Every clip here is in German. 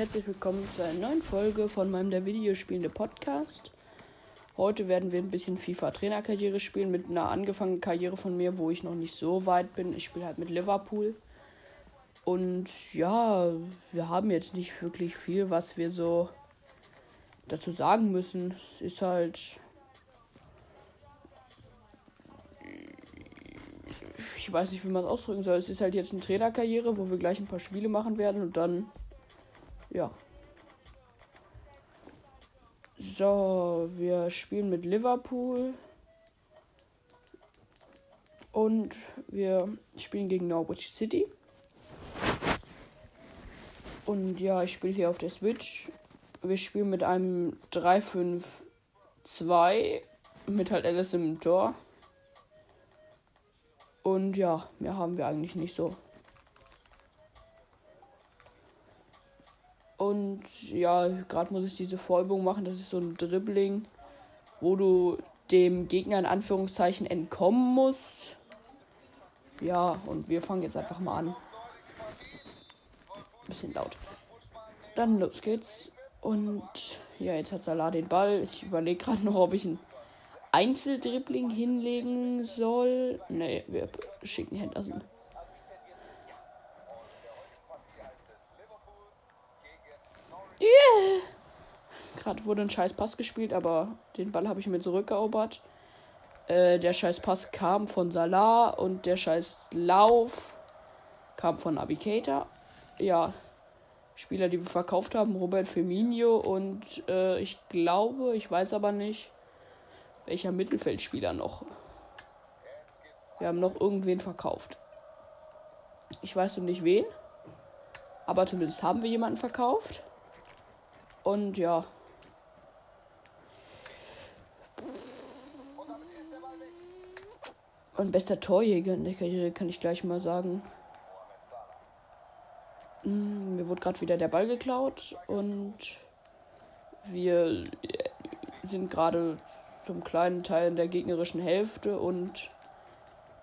Herzlich willkommen zu einer neuen Folge von meinem der Videospielende Podcast. Heute werden wir ein bisschen FIFA Trainerkarriere spielen mit einer angefangenen Karriere von mir, wo ich noch nicht so weit bin. Ich spiele halt mit Liverpool. Und ja, wir haben jetzt nicht wirklich viel, was wir so dazu sagen müssen. Es ist halt ich weiß nicht, wie man es ausdrücken soll. Es ist halt jetzt eine Trainerkarriere, wo wir gleich ein paar Spiele machen werden und dann, ja. So, wir spielen mit Liverpool. Und wir spielen gegen Norwich City. Und ja, ich spiele hier auf der Switch. Wir spielen mit einem 3-5-2 mit halt Alice im Tor. Und ja, mehr haben wir eigentlich nicht so. Und ja, gerade muss ich diese Vollübung machen. Das ist so ein Dribbling, wo du dem Gegner in Anführungszeichen entkommen musst. Ja, und wir fangen jetzt einfach mal an. Bisschen laut. Dann los geht's. Und ja, jetzt hat Salah den Ball. Ich überlege gerade noch, ob ich ihn Einzeldribbling hinlegen soll. Ne, wir schicken Henderson. Gerade wurde ein scheiß Pass gespielt, aber den Ball habe ich mir zurückerobert. Äh, der scheiß Pass kam von Salah und der scheiß Lauf kam von Navigator. Ja, Spieler, die wir verkauft haben, Robert Firmino und äh, ich glaube, ich weiß aber nicht, welcher Mittelfeldspieler noch? Wir haben noch irgendwen verkauft. Ich weiß noch nicht wen. Aber zumindest haben wir jemanden verkauft. Und ja. Und bester Torjäger in der Karriere kann ich gleich mal sagen. Hm, mir wurde gerade wieder der Ball geklaut und wir sind gerade zum kleinen Teil in der gegnerischen Hälfte und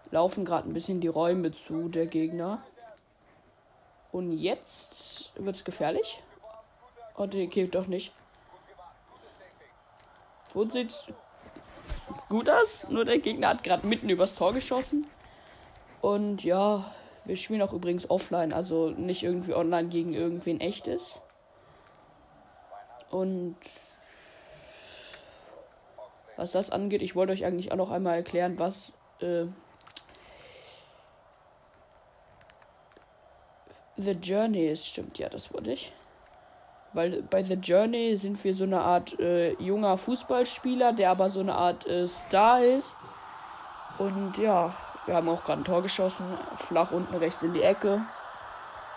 laufen gerade ein bisschen die Räume zu der Gegner. Und jetzt wird es gefährlich. Oh, der geht doch nicht. Wo sieht's gut aus? Nur der Gegner hat gerade mitten übers Tor geschossen. Und ja, wir spielen auch übrigens offline, also nicht irgendwie online gegen irgendwen echtes. Und was das angeht, ich wollte euch eigentlich auch noch einmal erklären, was äh, The Journey ist. Stimmt, ja, das wollte ich. Weil bei The Journey sind wir so eine Art äh, junger Fußballspieler, der aber so eine Art äh, Star ist. Und ja, wir haben auch gerade ein Tor geschossen. Flach unten rechts in die Ecke.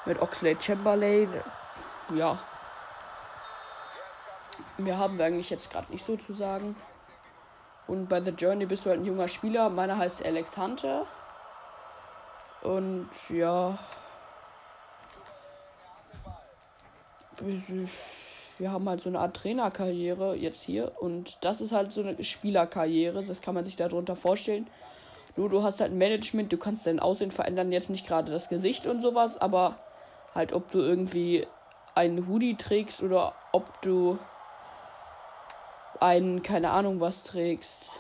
Mit Oxlade Chamberlain. Ja. Mehr haben wir eigentlich jetzt gerade nicht so zu sagen. Und bei The Journey bist du halt ein junger Spieler. Meiner heißt Alex Hunter. Und ja. Wir haben halt so eine Art Trainerkarriere jetzt hier. Und das ist halt so eine Spielerkarriere. Das kann man sich darunter vorstellen. Nur du hast halt ein Management, du kannst dein Aussehen verändern. Jetzt nicht gerade das Gesicht und sowas, aber halt, ob du irgendwie einen Hoodie trägst oder ob du einen, keine Ahnung was trägst.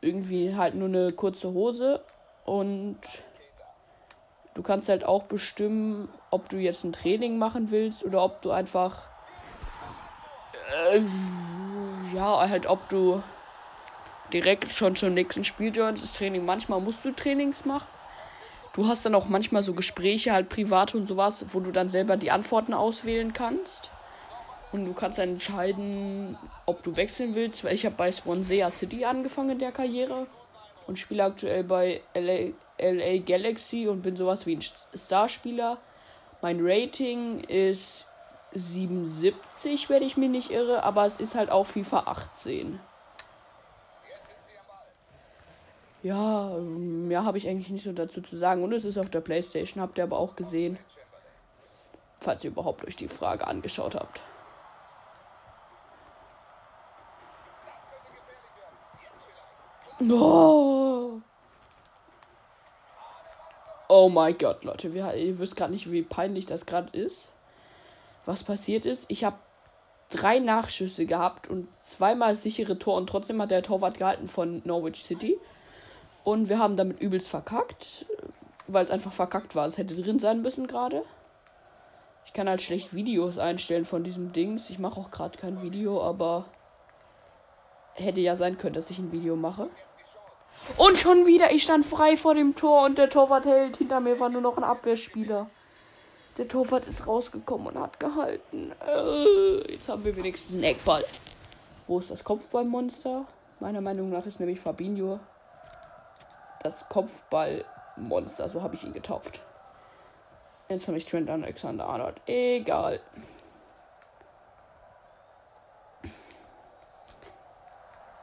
Irgendwie halt nur eine kurze Hose und du kannst halt auch bestimmen, ob du jetzt ein Training machen willst oder ob du einfach äh, ja, halt ob du direkt schon zum nächsten Spiel joinst, das Training. Manchmal musst du Trainings machen. Du hast dann auch manchmal so Gespräche, halt privat und sowas, wo du dann selber die Antworten auswählen kannst. Und du kannst dann entscheiden, ob du wechseln willst. Weil ich habe bei Swansea City angefangen in der Karriere und spiele aktuell bei LA, LA Galaxy und bin sowas wie ein Starspieler. Mein Rating ist 77, wenn ich mich nicht irre, aber es ist halt auch FIFA 18. Ja, mehr habe ich eigentlich nicht so dazu zu sagen. Und es ist auf der Playstation, habt ihr aber auch gesehen. Falls ihr überhaupt euch die Frage angeschaut habt. Oh. Oh mein Gott, Leute. Wir, ihr wisst gar nicht, wie peinlich das gerade ist. was passiert ist. Ich habe drei Nachschüsse gehabt und zweimal sichere Tor und trotzdem hat der Torwart gehalten von Norwich City. Und wir haben damit übelst verkackt, weil es einfach verkackt war. Es hätte drin sein müssen gerade. Ich kann halt schlecht Videos einstellen von diesem Dings. Ich mache auch gerade kein Video, aber hätte ja sein können, dass ich ein Video mache. Und schon wieder, ich stand frei vor dem Tor und der Torwart hält. Hinter mir war nur noch ein Abwehrspieler. Der Torwart ist rausgekommen und hat gehalten. Äh, jetzt haben wir wenigstens einen Eckball. Wo ist das Kopfballmonster? Meiner Meinung nach ist nämlich Fabinho das Kopfballmonster. So habe ich ihn getauft. Jetzt habe ich Trent Alexander Arnold. Egal.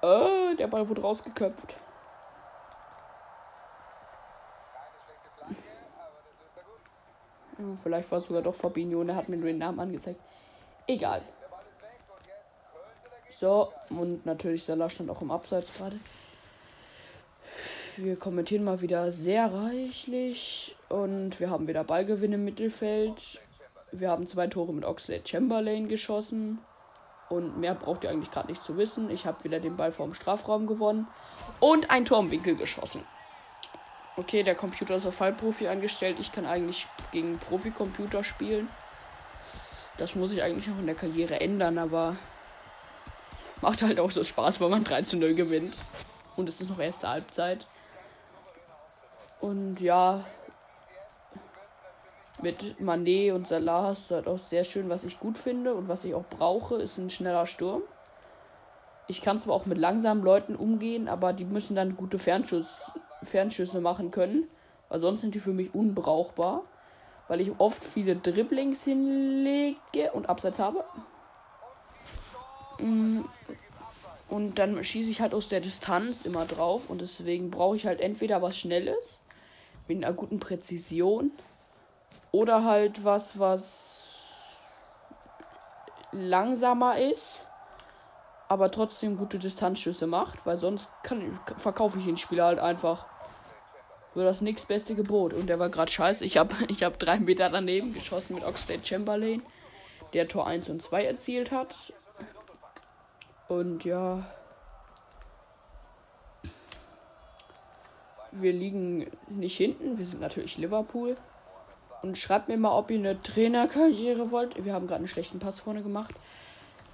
Äh, der Ball wurde rausgeköpft. Vielleicht war es sogar doch Fabinho und er hat mir nur den Namen angezeigt. Egal. So, und natürlich Salah stand auch im Abseits gerade. Wir kommentieren mal wieder sehr reichlich und wir haben wieder Ballgewinn im Mittelfeld. Wir haben zwei Tore mit Oxlade Chamberlain geschossen. Und mehr braucht ihr eigentlich gerade nicht zu wissen. Ich habe wieder den Ball vorm Strafraum gewonnen. Und ein Tor im Winkel geschossen. Okay, der Computer ist auf Fallprofi angestellt. Ich kann eigentlich gegen Profi-Computer spielen. Das muss ich eigentlich noch in der Karriere ändern, aber macht halt auch so Spaß, wenn man 3 zu 0 gewinnt. Und es ist noch erste Halbzeit. Und ja, mit Manet und Salah hast du halt auch sehr schön, was ich gut finde und was ich auch brauche, ist ein schneller Sturm. Ich kann zwar auch mit langsamen Leuten umgehen, aber die müssen dann gute Fernschuss, Fernschüsse machen können, weil sonst sind die für mich unbrauchbar, weil ich oft viele Dribblings hinlege und Abseits habe. Mm, und dann schieße ich halt aus der Distanz immer drauf. Und deswegen brauche ich halt entweder was Schnelles mit einer guten Präzision oder halt was, was langsamer ist, aber trotzdem gute Distanzschüsse macht, weil sonst kann, verkaufe ich den Spieler halt einfach. Für das nächste beste Gebot. Und der war gerade scheiße. Ich habe ich hab drei Meter daneben geschossen mit Oxlade Chamberlain, der Tor 1 und 2 erzielt hat. Und ja. Wir liegen nicht hinten. Wir sind natürlich Liverpool. Und schreibt mir mal, ob ihr eine Trainerkarriere wollt. Wir haben gerade einen schlechten Pass vorne gemacht.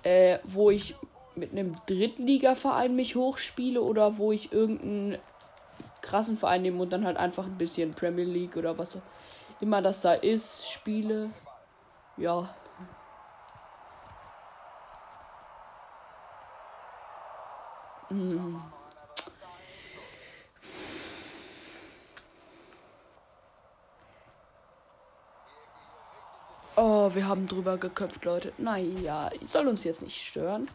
Äh, wo ich mit einem Drittligaverein mich hochspiele oder wo ich irgendeinen krassen Verein nehme und dann halt einfach ein bisschen Premier League oder was immer das da ist, spiele. Ja. Hm. Oh, wir haben drüber geköpft, Leute. Naja, soll uns jetzt nicht stören.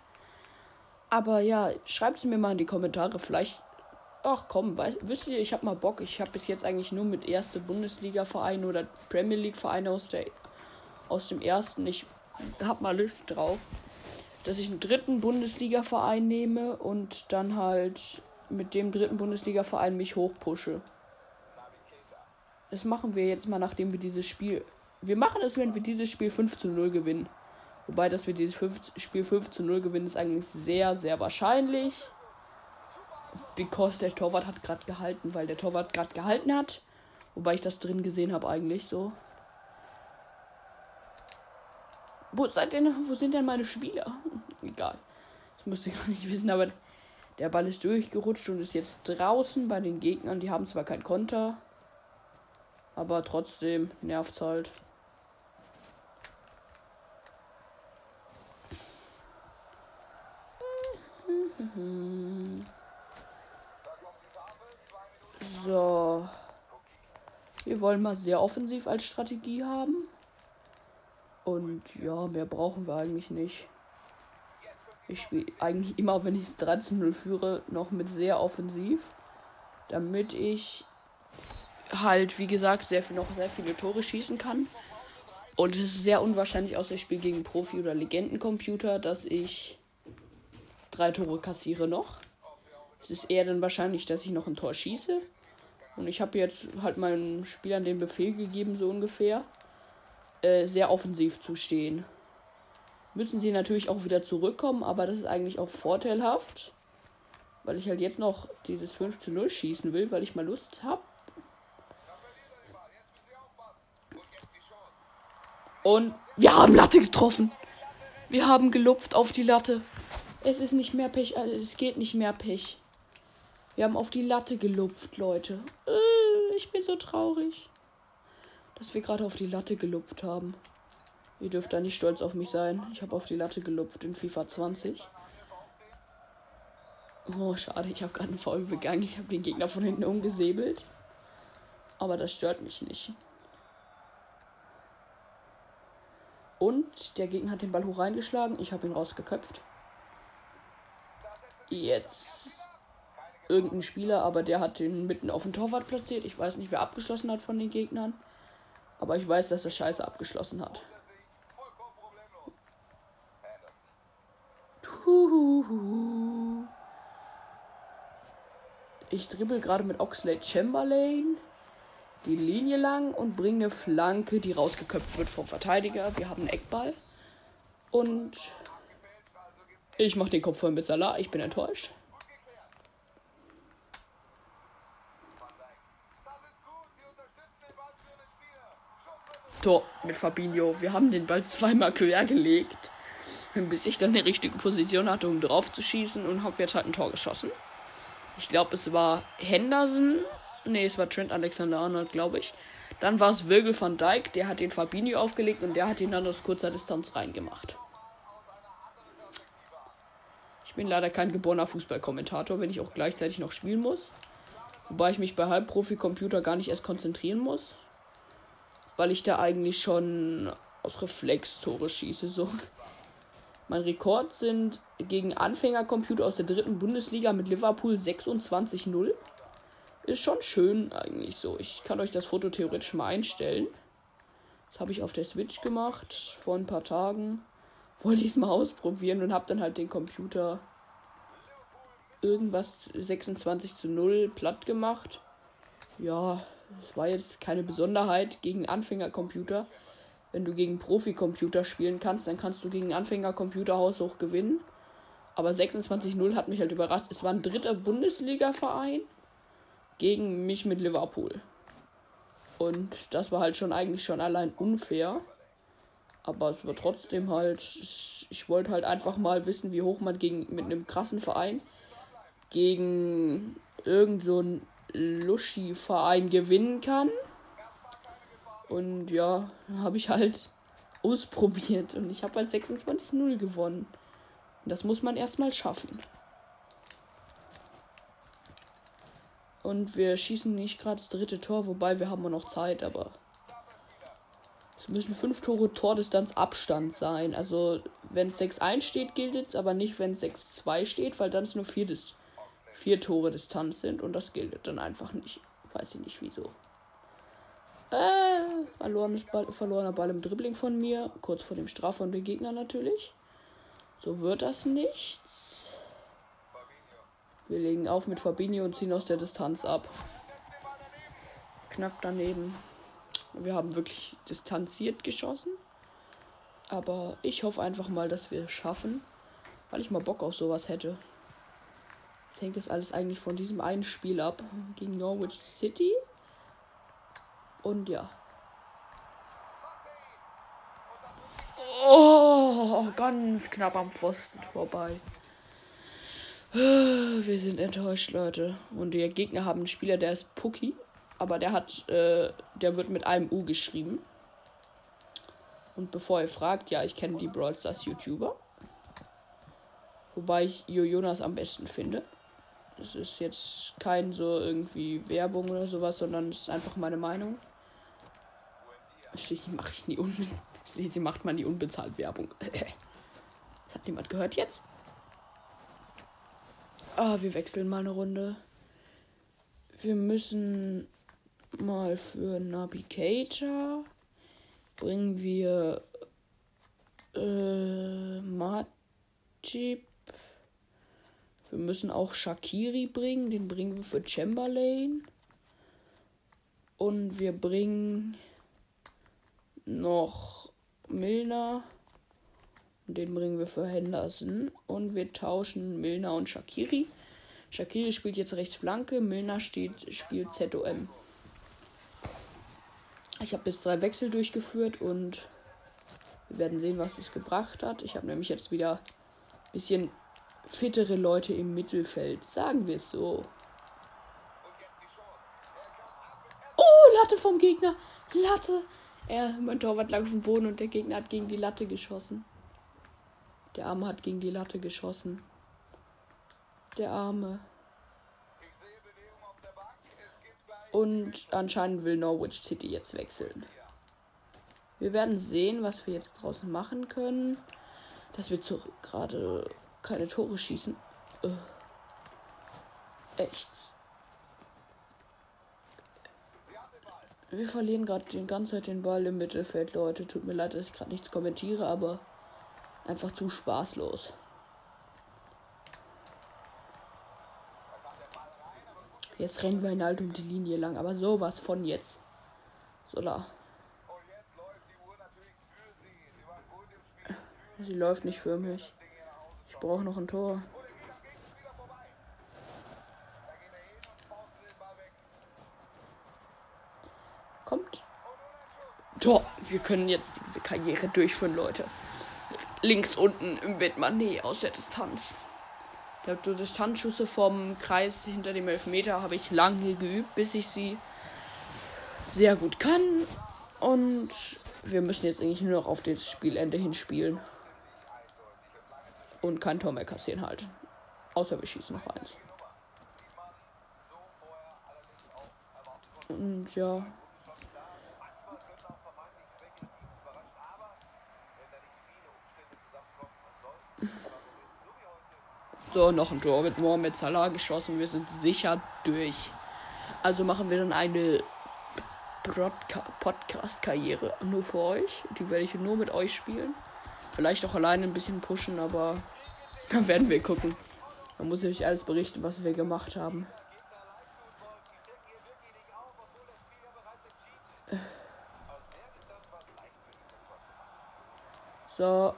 Aber ja, schreibt es mir mal in die Kommentare. Vielleicht. Ach komm, weiß, wisst ihr, ich habe mal Bock. Ich habe bis jetzt eigentlich nur mit erste Bundesliga-Vereine oder Premier League-Vereine aus, aus dem ersten. Ich habe mal Lust drauf, dass ich einen dritten Bundesliga-Verein nehme und dann halt mit dem dritten Bundesliga-Verein mich hochpushe. Das machen wir jetzt mal, nachdem wir dieses Spiel wir machen es, wenn wir dieses Spiel 5 zu 0 gewinnen. Wobei, dass wir dieses 5, Spiel 5 zu 0 gewinnen, ist eigentlich sehr, sehr wahrscheinlich. Because der Torwart hat gerade gehalten, weil der Torwart gerade gehalten hat. Wobei ich das drin gesehen habe eigentlich so. Wo seid denn, wo sind denn meine Spieler? Egal. Das müsste ich gar nicht wissen, aber der Ball ist durchgerutscht und ist jetzt draußen bei den Gegnern. Die haben zwar kein Konter, aber trotzdem nervt halt. So. Wir wollen mal sehr offensiv als Strategie haben. Und ja, mehr brauchen wir eigentlich nicht. Ich spiele eigentlich immer, wenn ich 13 0 führe, noch mit sehr offensiv. Damit ich halt, wie gesagt, sehr viel, noch sehr viele Tore schießen kann. Und es ist sehr unwahrscheinlich, außer ich spiele gegen Profi- oder Legendencomputer, dass ich drei Tore kassiere noch. Es ist eher dann wahrscheinlich, dass ich noch ein Tor schieße. Und ich habe jetzt halt meinen Spielern den Befehl gegeben, so ungefähr, äh, sehr offensiv zu stehen. müssen sie natürlich auch wieder zurückkommen, aber das ist eigentlich auch vorteilhaft. Weil ich halt jetzt noch dieses 5 zu 0 schießen will, weil ich mal Lust habe. Und wir haben Latte getroffen. Wir haben gelupft auf die Latte. Es ist nicht mehr Pech, also es geht nicht mehr Pech. Wir haben auf die Latte gelupft, Leute. Äh, ich bin so traurig, dass wir gerade auf die Latte gelupft haben. Ihr dürft da nicht stolz auf mich sein. Ich habe auf die Latte gelupft in FIFA 20. Oh, schade, ich habe gerade einen Foul begangen. Ich habe den Gegner von hinten umgesäbelt. Aber das stört mich nicht. Und der Gegner hat den Ball hoch reingeschlagen. Ich habe ihn rausgeköpft. Jetzt irgendein Spieler, aber der hat den mitten auf den Torwart platziert. Ich weiß nicht, wer abgeschlossen hat von den Gegnern. Aber ich weiß, dass er scheiße abgeschlossen hat. Ich dribbel gerade mit Oxlade Chamberlain die Linie lang und bringe eine Flanke, die rausgeköpft wird vom Verteidiger. Wir haben einen Eckball. Und ich mache den Kopf voll mit Salah. Ich bin enttäuscht. Tor mit Fabinho. Wir haben den Ball zweimal quer gelegt, bis ich dann eine richtige Position hatte, um drauf zu schießen und habe jetzt halt ein Tor geschossen. Ich glaube, es war Henderson. Ne, es war Trent Alexander Arnold, glaube ich. Dann war es Virgil van Dijk, der hat den Fabinho aufgelegt und der hat ihn dann aus kurzer Distanz reingemacht. Ich bin leider kein geborener Fußballkommentator, wenn ich auch gleichzeitig noch spielen muss. Wobei ich mich bei Halbprofi-Computer gar nicht erst konzentrieren muss weil ich da eigentlich schon aus Reflex Tore schieße. So. Mein Rekord sind gegen Anfängercomputer aus der dritten Bundesliga mit Liverpool 26-0. Ist schon schön eigentlich so. Ich kann euch das Foto theoretisch mal einstellen. Das habe ich auf der Switch gemacht vor ein paar Tagen. Wollte ich es mal ausprobieren und habe dann halt den Computer irgendwas 26 zu 0 platt gemacht. Ja, es war jetzt keine Besonderheit gegen Anfängercomputer. Wenn du gegen Profi-Computer spielen kannst, dann kannst du gegen Anfängercomputer haushoch gewinnen. Aber 26-0 hat mich halt überrascht. Es war ein dritter Bundesliga-Verein gegen mich mit Liverpool. Und das war halt schon eigentlich schon allein unfair. Aber es war trotzdem halt. Ich wollte halt einfach mal wissen, wie hoch man gegen mit einem krassen Verein gegen irgend so ein Luschi-Verein gewinnen kann. Und ja, habe ich halt ausprobiert und ich habe halt 26-0 gewonnen. Und das muss man erstmal schaffen. Und wir schießen nicht gerade das dritte Tor, wobei wir haben noch Zeit, aber es müssen fünf Tore Tordistanz Abstand sein. Also wenn es 6-1 steht, gilt es, aber nicht wenn es 6-2 steht, weil dann ist nur viertes vier Tore Distanz sind und das gilt dann einfach nicht. Weiß ich nicht wieso. Äh, Ball, verlorener Ball im Dribbling von mir. Kurz vor dem Straf von den Gegner natürlich. So wird das nichts. Wir legen auf mit Fabinho und ziehen aus der Distanz ab. Knapp daneben. Wir haben wirklich distanziert geschossen. Aber ich hoffe einfach mal, dass wir es schaffen. Weil ich mal Bock auf sowas hätte. Jetzt hängt das alles eigentlich von diesem einen Spiel ab. Gegen Norwich City. Und ja. Oh, ganz knapp am Pfosten vorbei. Wir sind enttäuscht, Leute. Und die Gegner haben einen Spieler, der ist Puki. Aber der hat, äh, der wird mit einem U geschrieben. Und bevor ihr fragt, ja, ich kenne die Brawl Stars YouTuber. Wobei ich Jo Jonas am besten finde. Das ist jetzt kein so irgendwie Werbung oder sowas, sondern es ist einfach meine Meinung. Schließlich mache ich nie unbe Schließlich macht man die unbezahlt Werbung. hat niemand gehört jetzt. Ah, wir wechseln mal eine Runde. Wir müssen mal für Navigator bringen wir äh, Matip wir müssen auch Shakiri bringen. Den bringen wir für Chamberlain. Und wir bringen noch Milner Den bringen wir für Henderson. Und wir tauschen Milner und Shakiri. Shakiri spielt jetzt rechts Flanke, Milner steht, spielt ZOM. Ich habe jetzt drei Wechsel durchgeführt und wir werden sehen, was es gebracht hat. Ich habe nämlich jetzt wieder ein bisschen fittere Leute im Mittelfeld, sagen wir es so. Oh, Latte vom Gegner. Latte. Er, mein Torwart lag auf dem Boden und der Gegner hat gegen die Latte geschossen. Der Arme hat gegen die Latte geschossen. Der Arme. Und anscheinend will Norwich City jetzt wechseln. Wir werden sehen, was wir jetzt draußen machen können. Dass wir gerade keine Tore schießen. Äh. Echt. Wir verlieren gerade die ganze Zeit den Ball im Mittelfeld, Leute. Tut mir leid, dass ich gerade nichts kommentiere, aber einfach zu spaßlos. Jetzt rennen wir in halt um die Linie lang, aber sowas von jetzt. So da. Sie läuft nicht für mich. Brauche noch ein Tor. Kommt. Tor. Wir können jetzt diese Karriere durchführen, Leute. Links unten im Bettmann. Nee, aus der Distanz. Ich glaube, die Distanzschüsse vom Kreis hinter dem Elfmeter habe ich lange geübt, bis ich sie sehr gut kann. Und wir müssen jetzt eigentlich nur noch auf das Spielende hinspielen. Und kein Tor mehr kassieren halt. Außer wir schießen noch eins. Und ja. So, noch ein Tor mit Mohamed Salah geschossen. Wir sind sicher durch. Also machen wir dann eine Podcast-Karriere nur für euch. Die werde ich nur mit euch spielen. Vielleicht auch alleine ein bisschen pushen, aber dann werden wir gucken. Dann muss ich euch alles berichten, was wir gemacht haben. So,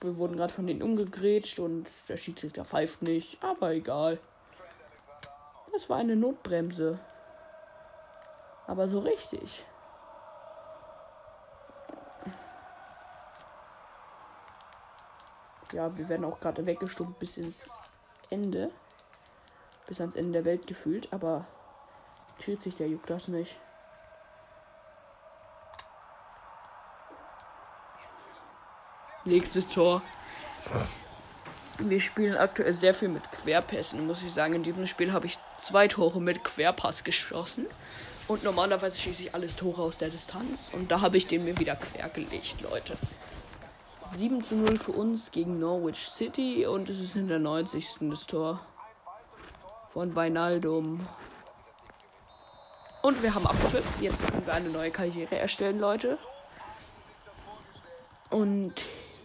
wir wurden gerade von denen umgegrätscht und der Schiedsrichter pfeift nicht, aber egal. Das war eine Notbremse. Aber so richtig. Ja, wir werden auch gerade weggestummt bis ins Ende. Bis ans Ende der Welt gefühlt, aber Schiedsrichter juckt das nicht. Nächstes Tor. Wir spielen aktuell sehr viel mit Querpässen, muss ich sagen. In diesem Spiel habe ich zwei Tore mit Querpass geschossen. Und normalerweise schieße ich alles Tore aus der Distanz. Und da habe ich den mir wieder quergelegt, Leute. 7 zu 0 für uns gegen Norwich City. Und es ist in der 90. das Tor von Weinaldum. Und wir haben Abpfiff. Jetzt können wir eine neue Karriere erstellen, Leute. Und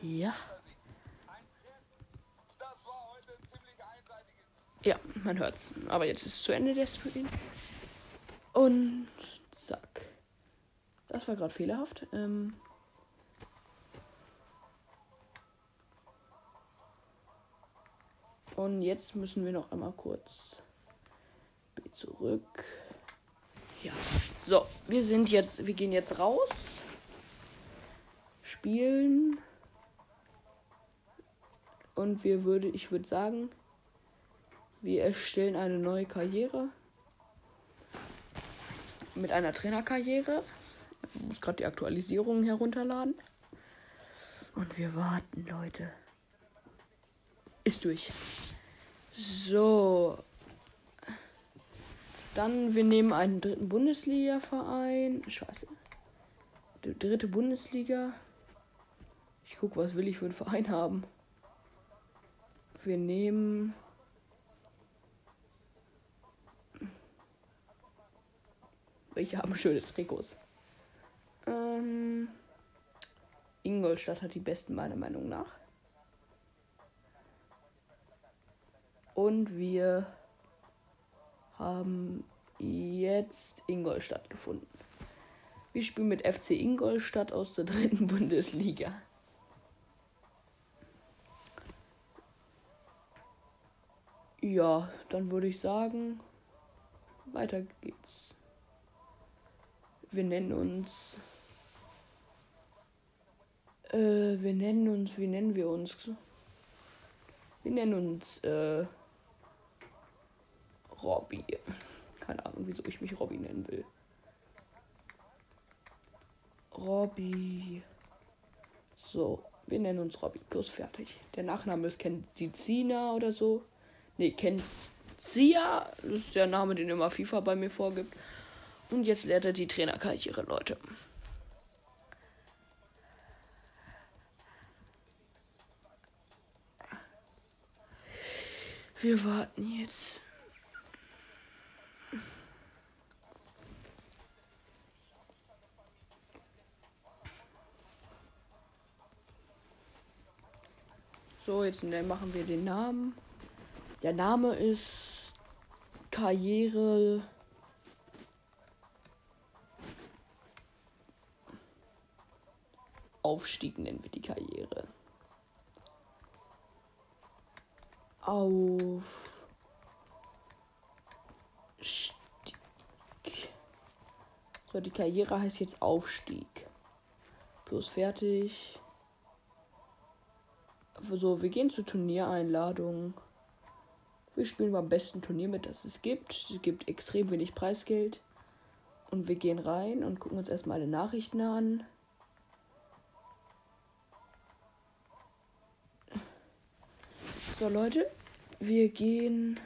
ja. Ja, man hört's. Aber jetzt ist es zu Ende der Stream. Und zack. Das war gerade fehlerhaft. Ähm Und jetzt müssen wir noch einmal kurz B zurück. Ja. So, wir sind jetzt, wir gehen jetzt raus. Spielen. Und wir würde, ich würde sagen, wir erstellen eine neue Karriere. Mit einer Trainerkarriere. Ich muss gerade die Aktualisierung herunterladen. Und wir warten, Leute. Ist durch. So. Dann, wir nehmen einen dritten Bundesliga-Verein. Scheiße. Die dritte Bundesliga. Ich gucke, was will ich für einen Verein haben. Wir nehmen. Welche haben schöne Trikots? Ähm, Ingolstadt hat die besten, meiner Meinung nach. Und wir haben jetzt Ingolstadt gefunden. Wir spielen mit FC Ingolstadt aus der dritten Bundesliga. Ja, dann würde ich sagen, weiter geht's. Wir nennen uns. Äh, wir nennen uns, wie nennen wir uns? Wir nennen uns, äh, Robby. Keine Ahnung, wieso ich mich Robby nennen will. Robby. So, wir nennen uns Robby. Plus fertig. Der Nachname ist Kenzizina oder so. Ne, Kenzia. Das ist der Name, den immer FIFA bei mir vorgibt. Und jetzt lehrt er die Trainerkarriere, Leute. Wir warten jetzt. So, jetzt machen wir den Namen. Der Name ist Karriere. Aufstieg nennen wir die Karriere. Aufstieg. So, die Karriere heißt jetzt Aufstieg. Plus fertig. So, wir gehen zur Turniereinladung. Wir spielen beim besten Turnier mit, das es gibt. Es gibt extrem wenig Preisgeld. Und wir gehen rein und gucken uns erstmal alle Nachrichten an. So, Leute, wir gehen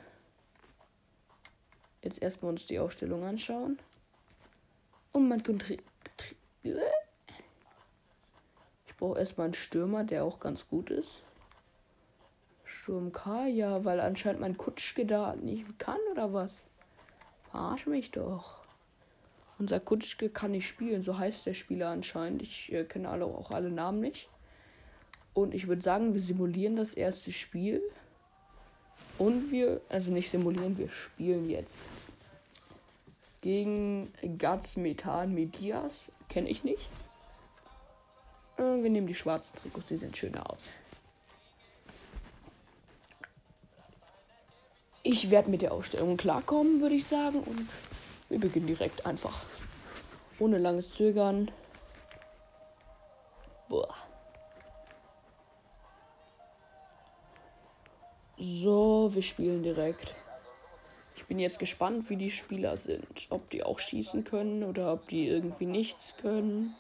jetzt erstmal uns die Aufstellung anschauen. Und man könnte. Brauche erstmal einen Stürmer, der auch ganz gut ist. Sturm K, ja, weil anscheinend mein Kutschke da nicht kann oder was? Verarsch mich doch. Unser Kutschke kann nicht spielen, so heißt der Spieler anscheinend. Ich äh, kenne alle, auch alle Namen nicht. Und ich würde sagen, wir simulieren das erste Spiel. Und wir, also nicht simulieren, wir spielen jetzt. Gegen Gats Methan Medias. Kenne ich nicht. Äh, wir nehmen die schwarzen Trikots, die sehen schöner aus. Ich werde mit der Ausstellung klarkommen, würde ich sagen. Und wir beginnen direkt einfach. Ohne langes Zögern. Boah. So, wir spielen direkt. Ich bin jetzt gespannt, wie die Spieler sind. Ob die auch schießen können oder ob die irgendwie nichts können.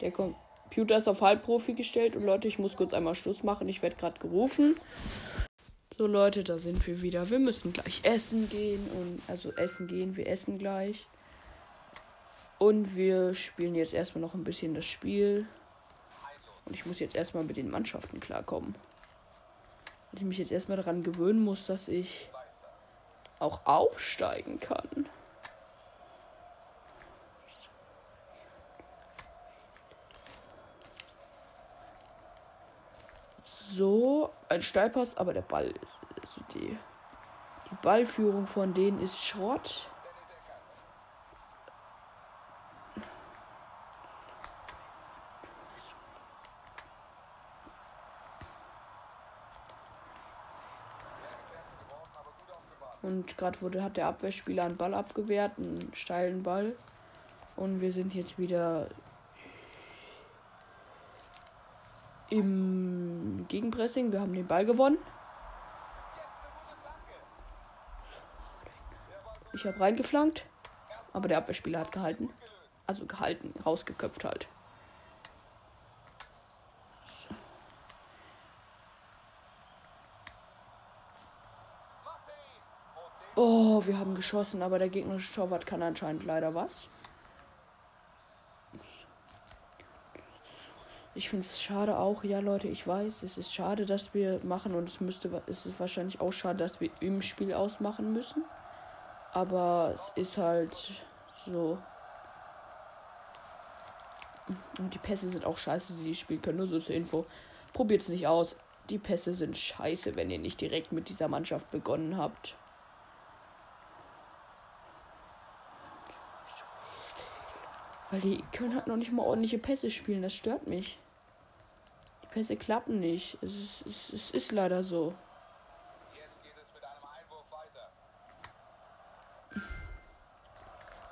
Der Computer ist auf Halbprofi gestellt und Leute, ich muss kurz einmal Schluss machen. Ich werde gerade gerufen. So Leute, da sind wir wieder. Wir müssen gleich essen gehen und also essen gehen. Wir essen gleich. Und wir spielen jetzt erstmal noch ein bisschen das Spiel. Und ich muss jetzt erstmal mit den Mannschaften klarkommen. Weil ich mich jetzt erstmal daran gewöhnen muss, dass ich auch aufsteigen kann. So, ein Steilpass, aber der Ball, also die, die Ballführung von denen ist Schrott. Und gerade wurde hat der Abwehrspieler einen Ball abgewehrt, einen steilen Ball. Und wir sind jetzt wieder im Gegenpressing. Wir haben den Ball gewonnen. Ich habe reingeflankt, aber der Abwehrspieler hat gehalten. Also gehalten, rausgeköpft halt. Oh, wir haben geschossen, aber der gegnerische Torwart kann anscheinend leider was. Ich finde es schade auch, ja Leute, ich weiß, es ist schade, dass wir machen und es müsste, es ist wahrscheinlich auch schade, dass wir im Spiel ausmachen müssen. Aber es ist halt so. Und die Pässe sind auch scheiße, die die spielen können. Nur so zur Info. Probiert es nicht aus. die Pässe sind scheiße, wenn ihr nicht direkt mit dieser Mannschaft begonnen habt. Weil die können halt noch nicht mal ordentliche Pässe spielen, das stört mich. Die Pässe klappen nicht. Es ist, es, es ist leider so.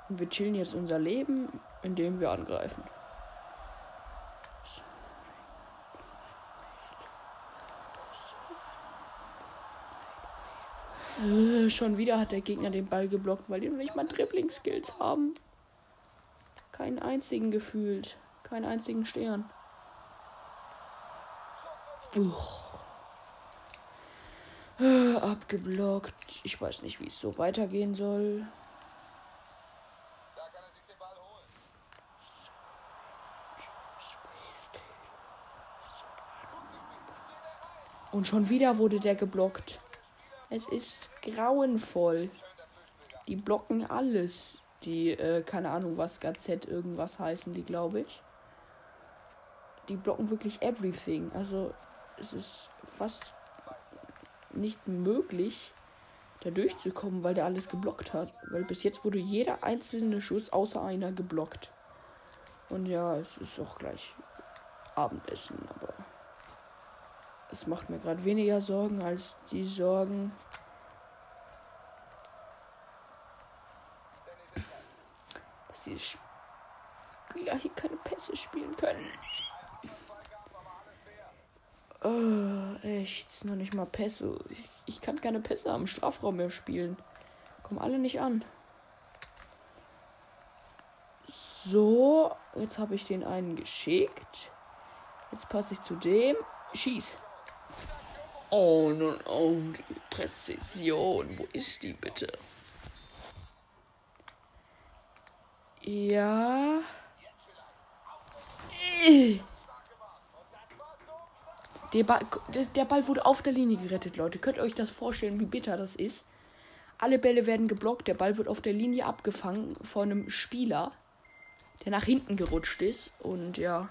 Und wir chillen jetzt unser Leben, indem wir angreifen. Äh, schon wieder hat der Gegner den Ball geblockt, weil die noch nicht mal Dribbling-Skills haben. Keinen einzigen gefühlt. Keinen einzigen Stern. Äh, abgeblockt. Ich weiß nicht, wie es so weitergehen soll. Und schon wieder wurde der geblockt. Es ist grauenvoll. Die blocken alles. Die, äh, keine Ahnung, was Gazette irgendwas heißen, die glaube ich. Die blocken wirklich everything. Also es ist fast nicht möglich, da durchzukommen, weil der alles geblockt hat. Weil bis jetzt wurde jeder einzelne Schuss außer einer geblockt. Und ja, es ist auch gleich Abendessen, aber es macht mir gerade weniger Sorgen als die Sorgen, dass die Spieler hier keine Pässe spielen können. Oh, echt, noch nicht mal Pässe. Ich, ich kann keine Pässe am Strafraum mehr spielen. Kommen alle nicht an. So, jetzt habe ich den einen geschickt. Jetzt passe ich zu dem. Schieß. Oh, nun, oh, die Präzision. Wo ist die bitte? Ja. Der Ball, der Ball wurde auf der Linie gerettet, Leute. Könnt ihr euch das vorstellen, wie bitter das ist? Alle Bälle werden geblockt. Der Ball wird auf der Linie abgefangen von einem Spieler, der nach hinten gerutscht ist. Und ja.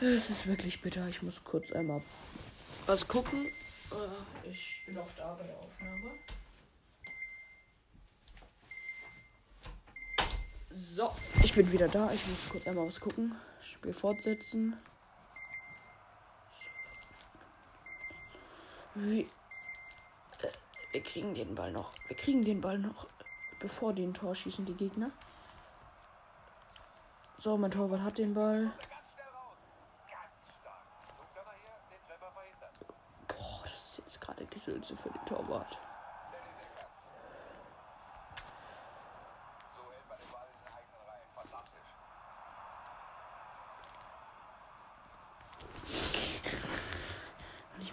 Es ist wirklich bitter. Ich muss kurz einmal was gucken. Äh, ich bin noch da bei der Aufnahme. So, ich bin wieder da. Ich muss kurz einmal was gucken. Spiel fortsetzen. Wie, äh, wir kriegen den Ball noch. Wir kriegen den Ball noch, bevor die ein Tor schießen, die Gegner. So, mein Torwart hat den Ball. gerade Gesülze für den Torwart.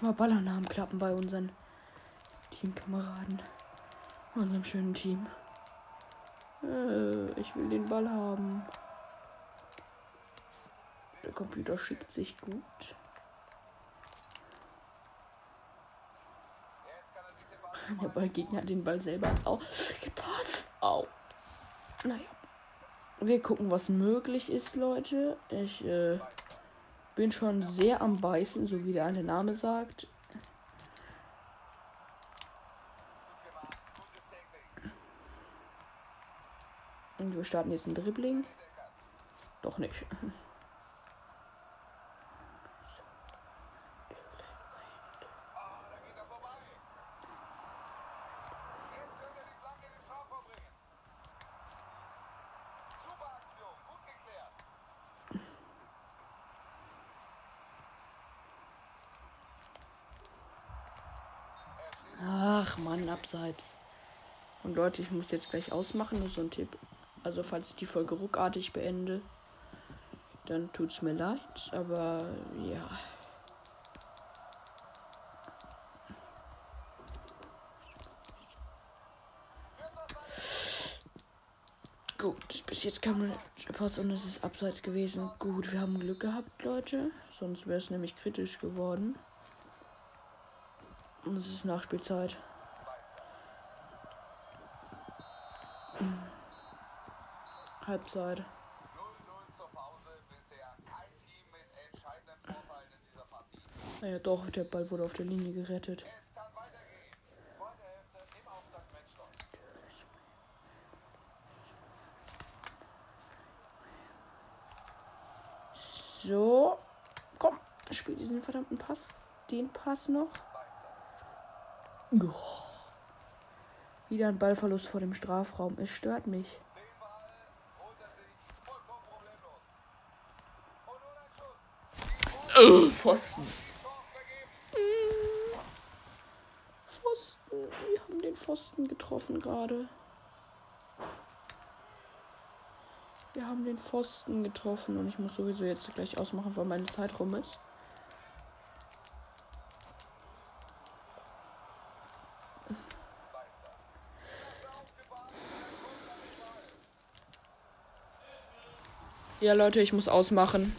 Mal Ballernamen klappen bei unseren Teamkameraden. Unserem schönen Team. Äh, ich will den Ball haben. Der Computer schickt sich gut. Der Ballgegner hat den Ball selber ins Au gepasst. Au. Naja. Wir gucken, was möglich ist, Leute. Ich äh, bin schon sehr am Beißen, so wie der eine Name sagt. Und wir starten jetzt ein Dribbling. Doch nicht. abseits. Und Leute, ich muss jetzt gleich ausmachen, nur so ein Tipp. Also falls ich die Folge ruckartig beende, dann tut es mir leid, aber ja. Gut, bis jetzt kam etwas und es ist abseits gewesen. Gut, wir haben Glück gehabt, Leute. Sonst wäre es nämlich kritisch geworden. Und es ist Nachspielzeit. Halbzeit. Naja, doch, der Ball wurde auf der Linie gerettet. So. Komm, spiel diesen verdammten Pass. Den Pass noch. Oh. Wieder ein Ballverlust vor dem Strafraum. Es stört mich. Oh, Pfosten. Pfosten. Wir haben den Pfosten getroffen gerade. Wir haben den Pfosten getroffen und ich muss sowieso jetzt gleich ausmachen, weil meine Zeit rum ist. Ja, Leute, ich muss ausmachen.